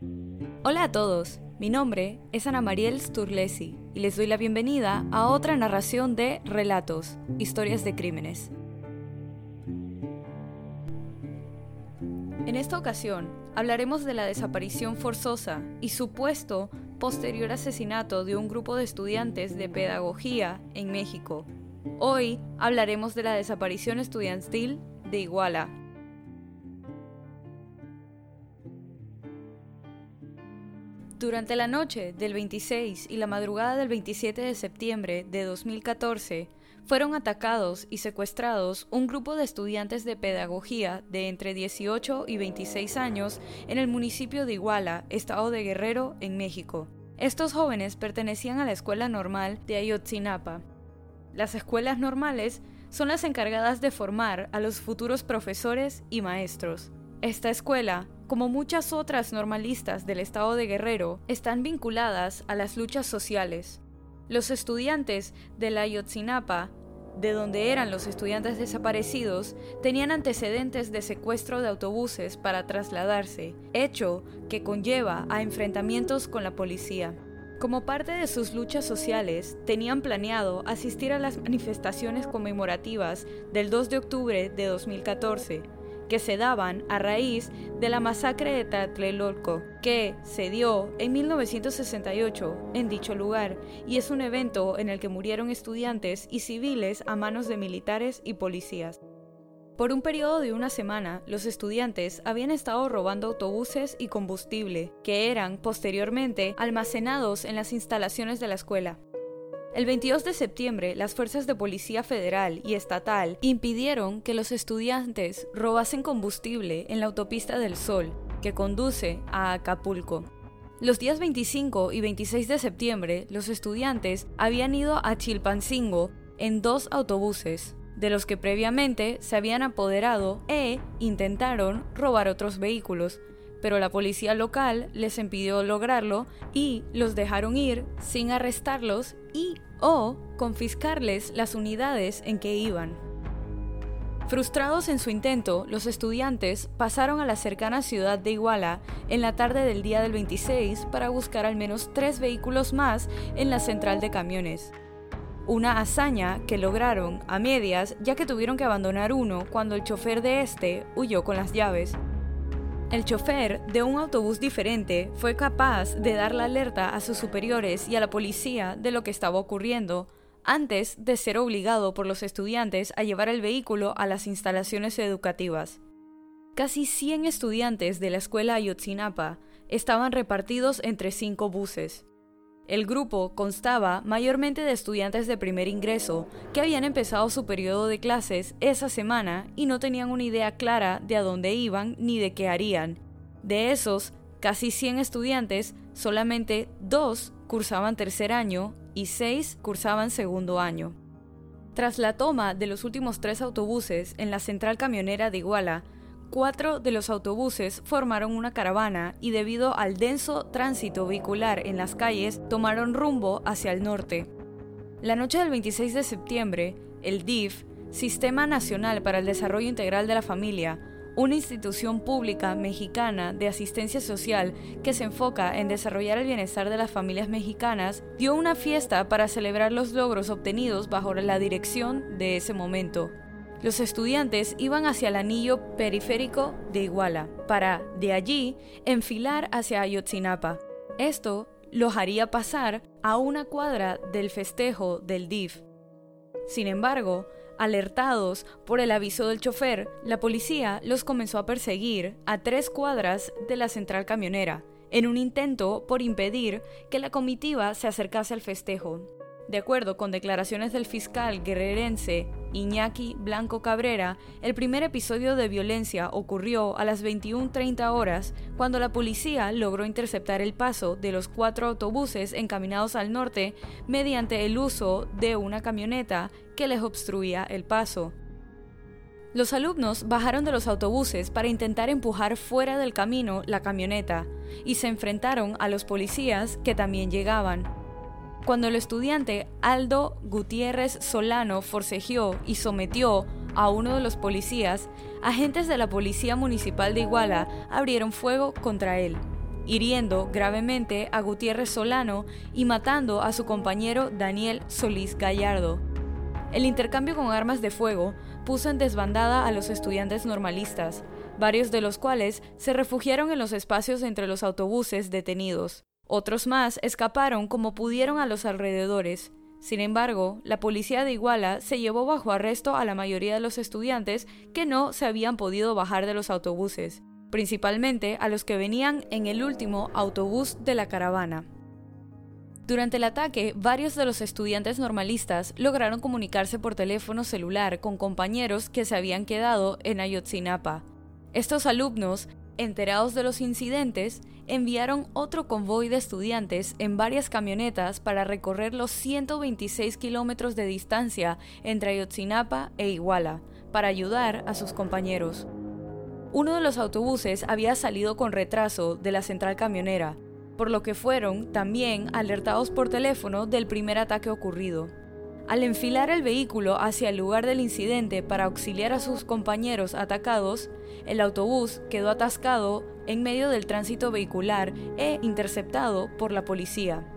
Hola a todos, mi nombre es Ana Mariel Sturlesi y les doy la bienvenida a otra narración de Relatos, Historias de Crímenes. En esta ocasión hablaremos de la desaparición forzosa y supuesto posterior asesinato de un grupo de estudiantes de pedagogía en México. Hoy hablaremos de la desaparición estudiantil de Iguala, Durante la noche del 26 y la madrugada del 27 de septiembre de 2014, fueron atacados y secuestrados un grupo de estudiantes de pedagogía de entre 18 y 26 años en el municipio de Iguala, estado de Guerrero, en México. Estos jóvenes pertenecían a la escuela normal de Ayotzinapa. Las escuelas normales son las encargadas de formar a los futuros profesores y maestros. Esta escuela como muchas otras normalistas del estado de Guerrero, están vinculadas a las luchas sociales. Los estudiantes de la Ayotzinapa, de donde eran los estudiantes desaparecidos, tenían antecedentes de secuestro de autobuses para trasladarse, hecho que conlleva a enfrentamientos con la policía. Como parte de sus luchas sociales, tenían planeado asistir a las manifestaciones conmemorativas del 2 de octubre de 2014, que se daban a raíz de la masacre de Tlatelolco, que se dio en 1968 en dicho lugar y es un evento en el que murieron estudiantes y civiles a manos de militares y policías. Por un periodo de una semana, los estudiantes habían estado robando autobuses y combustible, que eran posteriormente almacenados en las instalaciones de la escuela. El 22 de septiembre, las fuerzas de policía federal y estatal impidieron que los estudiantes robasen combustible en la autopista del Sol, que conduce a Acapulco. Los días 25 y 26 de septiembre, los estudiantes habían ido a Chilpancingo en dos autobuses, de los que previamente se habían apoderado e intentaron robar otros vehículos, pero la policía local les impidió lograrlo y los dejaron ir sin arrestarlos y o confiscarles las unidades en que iban. Frustrados en su intento, los estudiantes pasaron a la cercana ciudad de Iguala en la tarde del día del 26 para buscar al menos tres vehículos más en la central de camiones. Una hazaña que lograron a medias ya que tuvieron que abandonar uno cuando el chofer de este huyó con las llaves. El chofer de un autobús diferente fue capaz de dar la alerta a sus superiores y a la policía de lo que estaba ocurriendo, antes de ser obligado por los estudiantes a llevar el vehículo a las instalaciones educativas. Casi 100 estudiantes de la escuela Ayotzinapa estaban repartidos entre cinco buses. El grupo constaba mayormente de estudiantes de primer ingreso que habían empezado su periodo de clases esa semana y no tenían una idea clara de a dónde iban ni de qué harían. De esos, casi 100 estudiantes, solamente dos cursaban tercer año y seis cursaban segundo año. Tras la toma de los últimos tres autobuses en la central camionera de Iguala, Cuatro de los autobuses formaron una caravana y debido al denso tránsito vehicular en las calles tomaron rumbo hacia el norte. La noche del 26 de septiembre, el DIF, Sistema Nacional para el Desarrollo Integral de la Familia, una institución pública mexicana de asistencia social que se enfoca en desarrollar el bienestar de las familias mexicanas, dio una fiesta para celebrar los logros obtenidos bajo la dirección de ese momento. Los estudiantes iban hacia el anillo periférico de Iguala para, de allí, enfilar hacia Ayotzinapa. Esto los haría pasar a una cuadra del festejo del DIF. Sin embargo, alertados por el aviso del chofer, la policía los comenzó a perseguir a tres cuadras de la central camionera, en un intento por impedir que la comitiva se acercase al festejo. De acuerdo con declaraciones del fiscal guerrerense Iñaki Blanco Cabrera, el primer episodio de violencia ocurrió a las 21.30 horas cuando la policía logró interceptar el paso de los cuatro autobuses encaminados al norte mediante el uso de una camioneta que les obstruía el paso. Los alumnos bajaron de los autobuses para intentar empujar fuera del camino la camioneta y se enfrentaron a los policías que también llegaban. Cuando el estudiante Aldo Gutiérrez Solano forcejeó y sometió a uno de los policías, agentes de la Policía Municipal de Iguala abrieron fuego contra él, hiriendo gravemente a Gutiérrez Solano y matando a su compañero Daniel Solís Gallardo. El intercambio con armas de fuego puso en desbandada a los estudiantes normalistas, varios de los cuales se refugiaron en los espacios entre los autobuses detenidos. Otros más escaparon como pudieron a los alrededores. Sin embargo, la policía de Iguala se llevó bajo arresto a la mayoría de los estudiantes que no se habían podido bajar de los autobuses, principalmente a los que venían en el último autobús de la caravana. Durante el ataque, varios de los estudiantes normalistas lograron comunicarse por teléfono celular con compañeros que se habían quedado en Ayotzinapa. Estos alumnos, enterados de los incidentes, enviaron otro convoy de estudiantes en varias camionetas para recorrer los 126 kilómetros de distancia entre Ayotzinapa e Iguala, para ayudar a sus compañeros. Uno de los autobuses había salido con retraso de la central camionera, por lo que fueron también alertados por teléfono del primer ataque ocurrido. Al enfilar el vehículo hacia el lugar del incidente para auxiliar a sus compañeros atacados, el autobús quedó atascado en medio del tránsito vehicular e interceptado por la policía.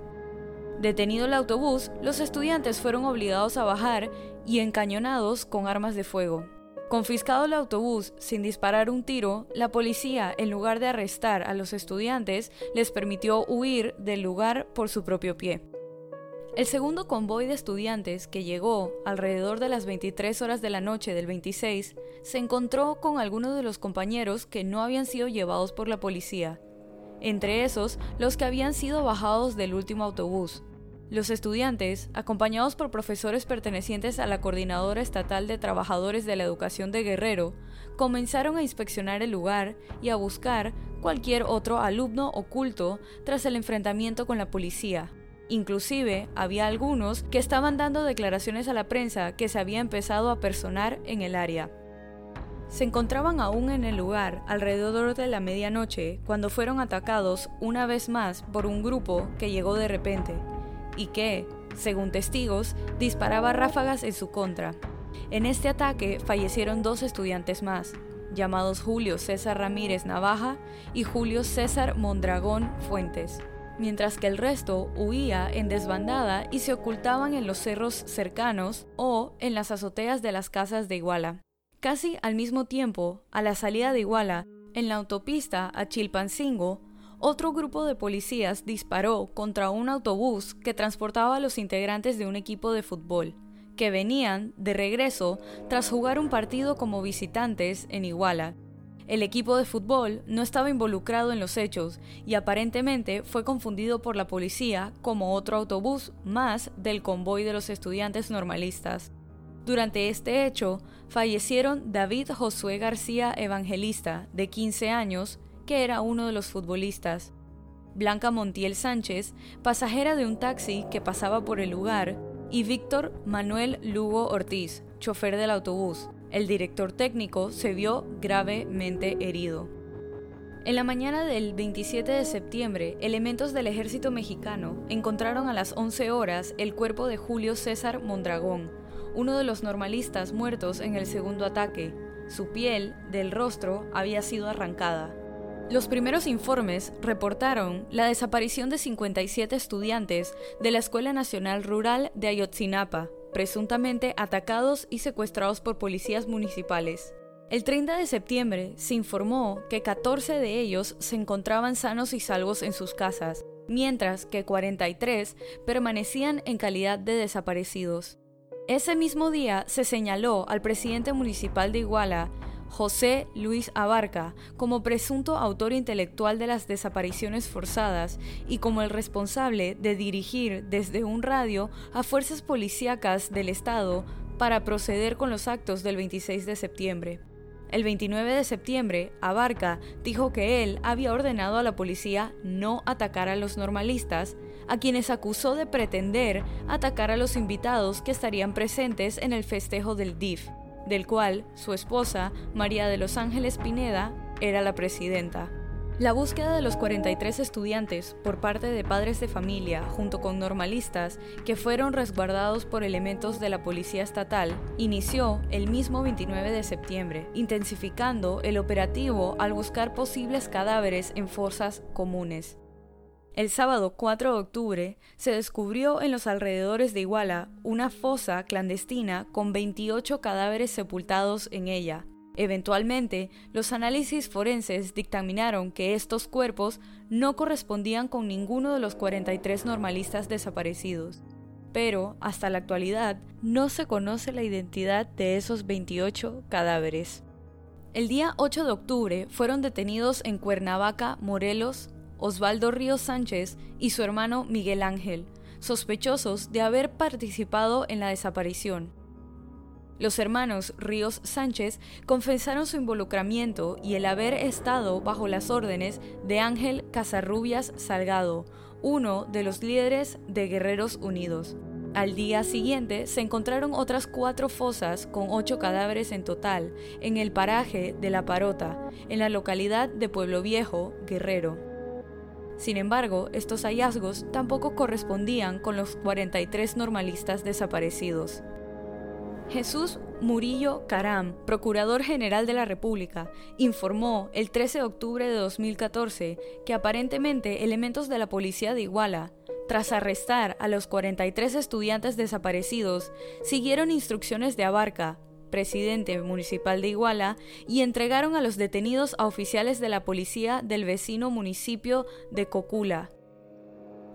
Detenido el autobús, los estudiantes fueron obligados a bajar y encañonados con armas de fuego. Confiscado el autobús sin disparar un tiro, la policía, en lugar de arrestar a los estudiantes, les permitió huir del lugar por su propio pie. El segundo convoy de estudiantes, que llegó alrededor de las 23 horas de la noche del 26, se encontró con algunos de los compañeros que no habían sido llevados por la policía, entre esos los que habían sido bajados del último autobús, los estudiantes, acompañados por profesores pertenecientes a la Coordinadora Estatal de Trabajadores de la Educación de Guerrero, comenzaron a inspeccionar el lugar y a buscar cualquier otro alumno oculto tras el enfrentamiento con la policía. Inclusive había algunos que estaban dando declaraciones a la prensa que se había empezado a personar en el área. Se encontraban aún en el lugar alrededor de la medianoche cuando fueron atacados una vez más por un grupo que llegó de repente y que, según testigos, disparaba ráfagas en su contra. En este ataque fallecieron dos estudiantes más, llamados Julio César Ramírez Navaja y Julio César Mondragón Fuentes, mientras que el resto huía en desbandada y se ocultaban en los cerros cercanos o en las azoteas de las casas de Iguala. Casi al mismo tiempo, a la salida de Iguala, en la autopista a Chilpancingo, otro grupo de policías disparó contra un autobús que transportaba a los integrantes de un equipo de fútbol, que venían de regreso tras jugar un partido como visitantes en Iguala. El equipo de fútbol no estaba involucrado en los hechos y aparentemente fue confundido por la policía como otro autobús más del convoy de los estudiantes normalistas. Durante este hecho, fallecieron David Josué García Evangelista, de 15 años, que era uno de los futbolistas. Blanca Montiel Sánchez, pasajera de un taxi que pasaba por el lugar, y Víctor Manuel Lugo Ortiz, chofer del autobús. El director técnico se vio gravemente herido. En la mañana del 27 de septiembre, elementos del ejército mexicano encontraron a las 11 horas el cuerpo de Julio César Mondragón, uno de los normalistas muertos en el segundo ataque. Su piel del rostro había sido arrancada. Los primeros informes reportaron la desaparición de 57 estudiantes de la Escuela Nacional Rural de Ayotzinapa, presuntamente atacados y secuestrados por policías municipales. El 30 de septiembre se informó que 14 de ellos se encontraban sanos y salvos en sus casas, mientras que 43 permanecían en calidad de desaparecidos. Ese mismo día se señaló al presidente municipal de Iguala, José Luis Abarca como presunto autor intelectual de las desapariciones forzadas y como el responsable de dirigir desde un radio a fuerzas policíacas del Estado para proceder con los actos del 26 de septiembre. El 29 de septiembre, Abarca dijo que él había ordenado a la policía no atacar a los normalistas, a quienes acusó de pretender atacar a los invitados que estarían presentes en el festejo del DIF del cual su esposa, María de los Ángeles Pineda, era la presidenta. La búsqueda de los 43 estudiantes por parte de padres de familia junto con normalistas que fueron resguardados por elementos de la policía estatal inició el mismo 29 de septiembre, intensificando el operativo al buscar posibles cadáveres en fosas comunes. El sábado 4 de octubre se descubrió en los alrededores de Iguala una fosa clandestina con 28 cadáveres sepultados en ella. Eventualmente, los análisis forenses dictaminaron que estos cuerpos no correspondían con ninguno de los 43 normalistas desaparecidos. Pero, hasta la actualidad, no se conoce la identidad de esos 28 cadáveres. El día 8 de octubre fueron detenidos en Cuernavaca, Morelos, Osvaldo Ríos Sánchez y su hermano Miguel Ángel, sospechosos de haber participado en la desaparición. Los hermanos Ríos Sánchez confesaron su involucramiento y el haber estado bajo las órdenes de Ángel Casarrubias Salgado, uno de los líderes de Guerreros Unidos. Al día siguiente se encontraron otras cuatro fosas con ocho cadáveres en total en el paraje de La Parota, en la localidad de Pueblo Viejo, Guerrero. Sin embargo, estos hallazgos tampoco correspondían con los 43 normalistas desaparecidos. Jesús Murillo Caram, Procurador General de la República, informó el 13 de octubre de 2014 que aparentemente elementos de la policía de Iguala, tras arrestar a los 43 estudiantes desaparecidos, siguieron instrucciones de Abarca, presidente municipal de Iguala, y entregaron a los detenidos a oficiales de la policía del vecino municipio de Cocula.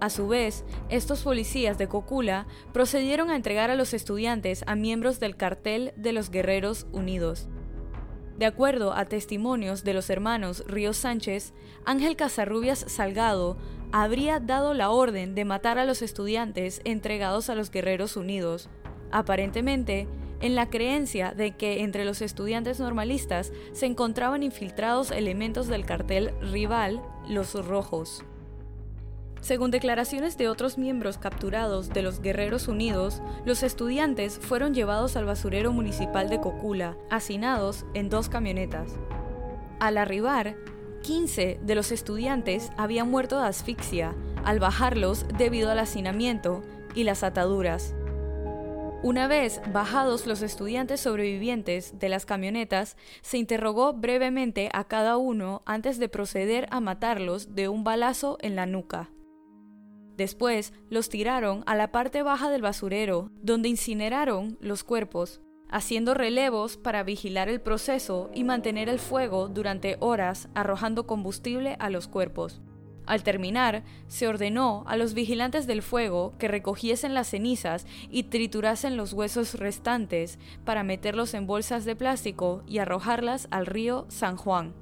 A su vez, estos policías de Cocula procedieron a entregar a los estudiantes a miembros del cartel de los Guerreros Unidos. De acuerdo a testimonios de los hermanos Ríos Sánchez, Ángel Casarrubias Salgado habría dado la orden de matar a los estudiantes entregados a los Guerreros Unidos. Aparentemente, en la creencia de que entre los estudiantes normalistas se encontraban infiltrados elementos del cartel rival, los rojos. Según declaraciones de otros miembros capturados de los Guerreros Unidos, los estudiantes fueron llevados al basurero municipal de Cocula, hacinados en dos camionetas. Al arribar, 15 de los estudiantes habían muerto de asfixia al bajarlos debido al hacinamiento y las ataduras. Una vez bajados los estudiantes sobrevivientes de las camionetas, se interrogó brevemente a cada uno antes de proceder a matarlos de un balazo en la nuca. Después los tiraron a la parte baja del basurero, donde incineraron los cuerpos, haciendo relevos para vigilar el proceso y mantener el fuego durante horas arrojando combustible a los cuerpos. Al terminar, se ordenó a los vigilantes del fuego que recogiesen las cenizas y triturasen los huesos restantes para meterlos en bolsas de plástico y arrojarlas al río San Juan.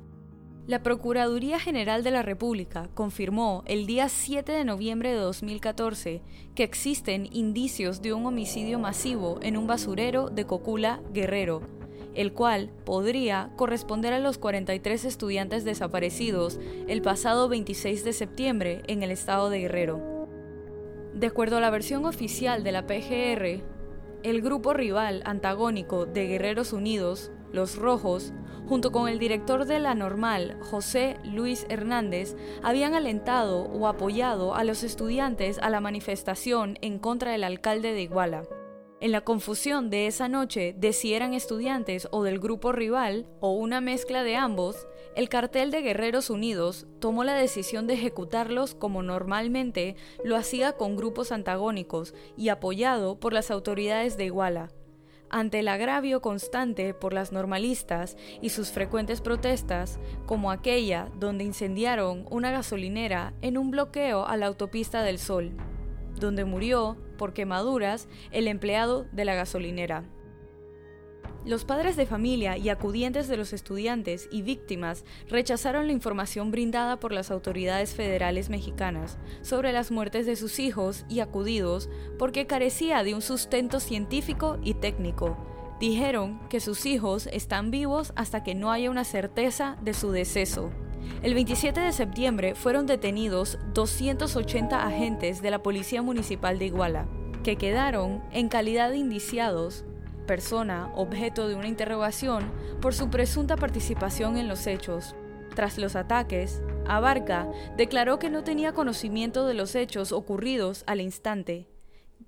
La Procuraduría General de la República confirmó el día 7 de noviembre de 2014 que existen indicios de un homicidio masivo en un basurero de Cocula, Guerrero, el cual podría corresponder a los 43 estudiantes desaparecidos el pasado 26 de septiembre en el estado de Guerrero. De acuerdo a la versión oficial de la PGR, el grupo rival antagónico de Guerreros Unidos, los Rojos, junto con el director de la normal, José Luis Hernández, habían alentado o apoyado a los estudiantes a la manifestación en contra del alcalde de Iguala. En la confusión de esa noche de si eran estudiantes o del grupo rival, o una mezcla de ambos, el cartel de Guerreros Unidos tomó la decisión de ejecutarlos como normalmente lo hacía con grupos antagónicos y apoyado por las autoridades de Iguala. Ante el agravio constante por las normalistas y sus frecuentes protestas, como aquella donde incendiaron una gasolinera en un bloqueo a la autopista del Sol donde murió por quemaduras el empleado de la gasolinera. Los padres de familia y acudientes de los estudiantes y víctimas rechazaron la información brindada por las autoridades federales mexicanas sobre las muertes de sus hijos y acudidos porque carecía de un sustento científico y técnico. Dijeron que sus hijos están vivos hasta que no haya una certeza de su deceso. El 27 de septiembre fueron detenidos 280 agentes de la Policía Municipal de Iguala, que quedaron en calidad de indiciados, persona objeto de una interrogación, por su presunta participación en los hechos. Tras los ataques, Abarca declaró que no tenía conocimiento de los hechos ocurridos al instante,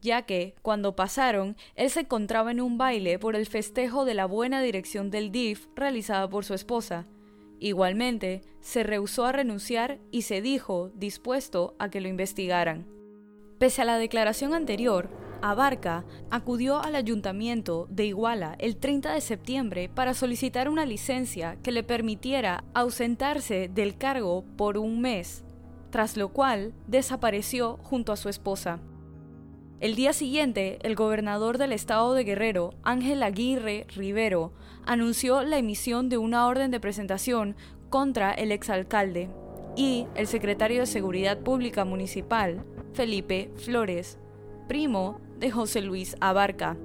ya que, cuando pasaron, él se encontraba en un baile por el festejo de la buena dirección del DIF realizada por su esposa. Igualmente, se rehusó a renunciar y se dijo dispuesto a que lo investigaran. Pese a la declaración anterior, Abarca acudió al ayuntamiento de Iguala el 30 de septiembre para solicitar una licencia que le permitiera ausentarse del cargo por un mes, tras lo cual desapareció junto a su esposa. El día siguiente, el gobernador del estado de Guerrero, Ángel Aguirre Rivero, anunció la emisión de una orden de presentación contra el exalcalde y el secretario de Seguridad Pública Municipal, Felipe Flores, primo de José Luis Abarca.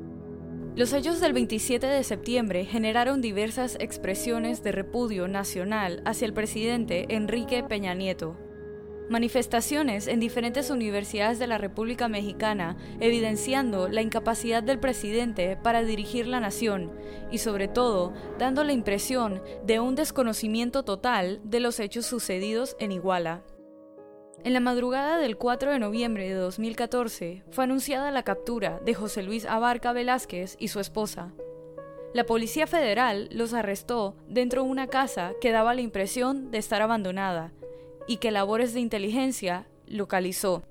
Los hechos del 27 de septiembre generaron diversas expresiones de repudio nacional hacia el presidente Enrique Peña Nieto, manifestaciones en diferentes universidades de la República Mexicana evidenciando la incapacidad del presidente para dirigir la nación y sobre todo dando la impresión de un desconocimiento total de los hechos sucedidos en Iguala. En la madrugada del 4 de noviembre de 2014 fue anunciada la captura de José Luis Abarca Velázquez y su esposa. La Policía Federal los arrestó dentro de una casa que daba la impresión de estar abandonada y que labores de inteligencia localizó.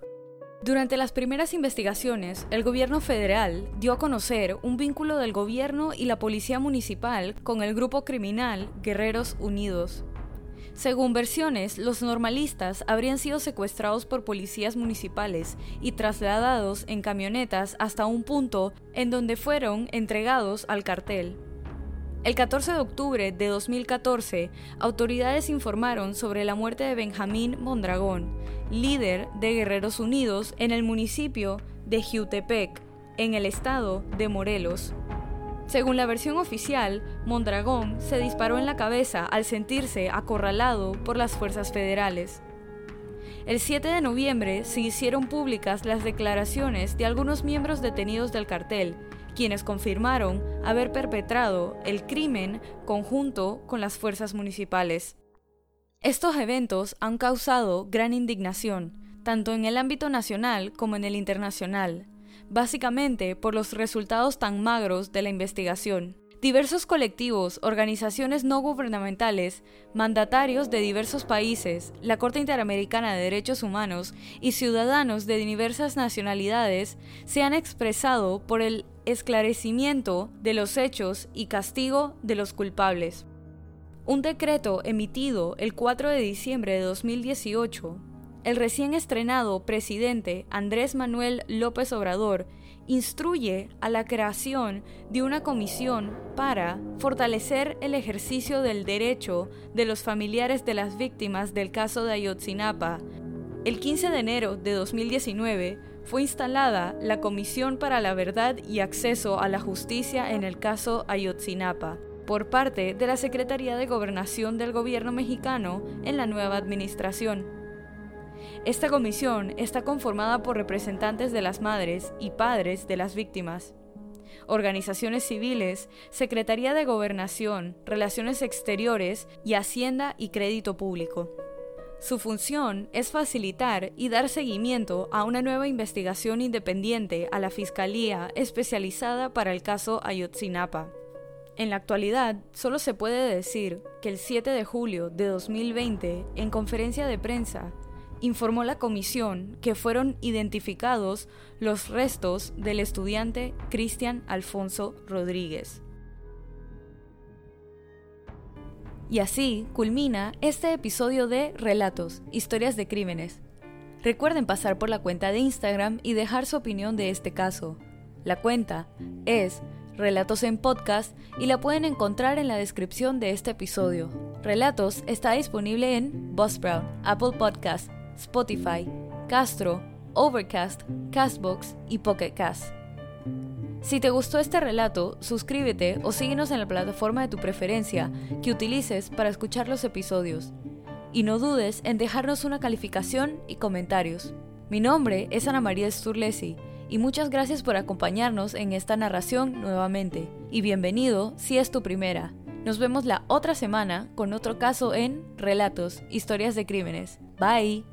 Durante las primeras investigaciones, el gobierno federal dio a conocer un vínculo del gobierno y la policía municipal con el grupo criminal Guerreros Unidos. Según versiones, los normalistas habrían sido secuestrados por policías municipales y trasladados en camionetas hasta un punto en donde fueron entregados al cartel. El 14 de octubre de 2014, autoridades informaron sobre la muerte de Benjamín Mondragón, líder de Guerreros Unidos en el municipio de Jiutepec, en el estado de Morelos. Según la versión oficial, Mondragón se disparó en la cabeza al sentirse acorralado por las fuerzas federales. El 7 de noviembre se hicieron públicas las declaraciones de algunos miembros detenidos del cartel, quienes confirmaron haber perpetrado el crimen conjunto con las fuerzas municipales. Estos eventos han causado gran indignación, tanto en el ámbito nacional como en el internacional, básicamente por los resultados tan magros de la investigación. Diversos colectivos, organizaciones no gubernamentales, mandatarios de diversos países, la Corte Interamericana de Derechos Humanos y ciudadanos de diversas nacionalidades se han expresado por el esclarecimiento de los hechos y castigo de los culpables. Un decreto emitido el 4 de diciembre de 2018 el recién estrenado presidente Andrés Manuel López Obrador instruye a la creación de una comisión para fortalecer el ejercicio del derecho de los familiares de las víctimas del caso de Ayotzinapa. El 15 de enero de 2019 fue instalada la Comisión para la Verdad y Acceso a la Justicia en el caso Ayotzinapa por parte de la Secretaría de Gobernación del Gobierno mexicano en la nueva administración. Esta comisión está conformada por representantes de las madres y padres de las víctimas, organizaciones civiles, Secretaría de Gobernación, Relaciones Exteriores y Hacienda y Crédito Público. Su función es facilitar y dar seguimiento a una nueva investigación independiente a la Fiscalía especializada para el caso Ayotzinapa. En la actualidad, solo se puede decir que el 7 de julio de 2020, en conferencia de prensa, informó la comisión que fueron identificados los restos del estudiante Cristian Alfonso Rodríguez. Y así culmina este episodio de Relatos, Historias de Crímenes. Recuerden pasar por la cuenta de Instagram y dejar su opinión de este caso. La cuenta es Relatos en Podcast y la pueden encontrar en la descripción de este episodio. Relatos está disponible en Buzzsprout, Apple Podcast, Spotify, Castro, Overcast, Castbox y Pocket Cast. Si te gustó este relato, suscríbete o síguenos en la plataforma de tu preferencia que utilices para escuchar los episodios. Y no dudes en dejarnos una calificación y comentarios. Mi nombre es Ana María Sturlesi y muchas gracias por acompañarnos en esta narración nuevamente. Y bienvenido si es tu primera. Nos vemos la otra semana con otro caso en Relatos, Historias de Crímenes. Bye.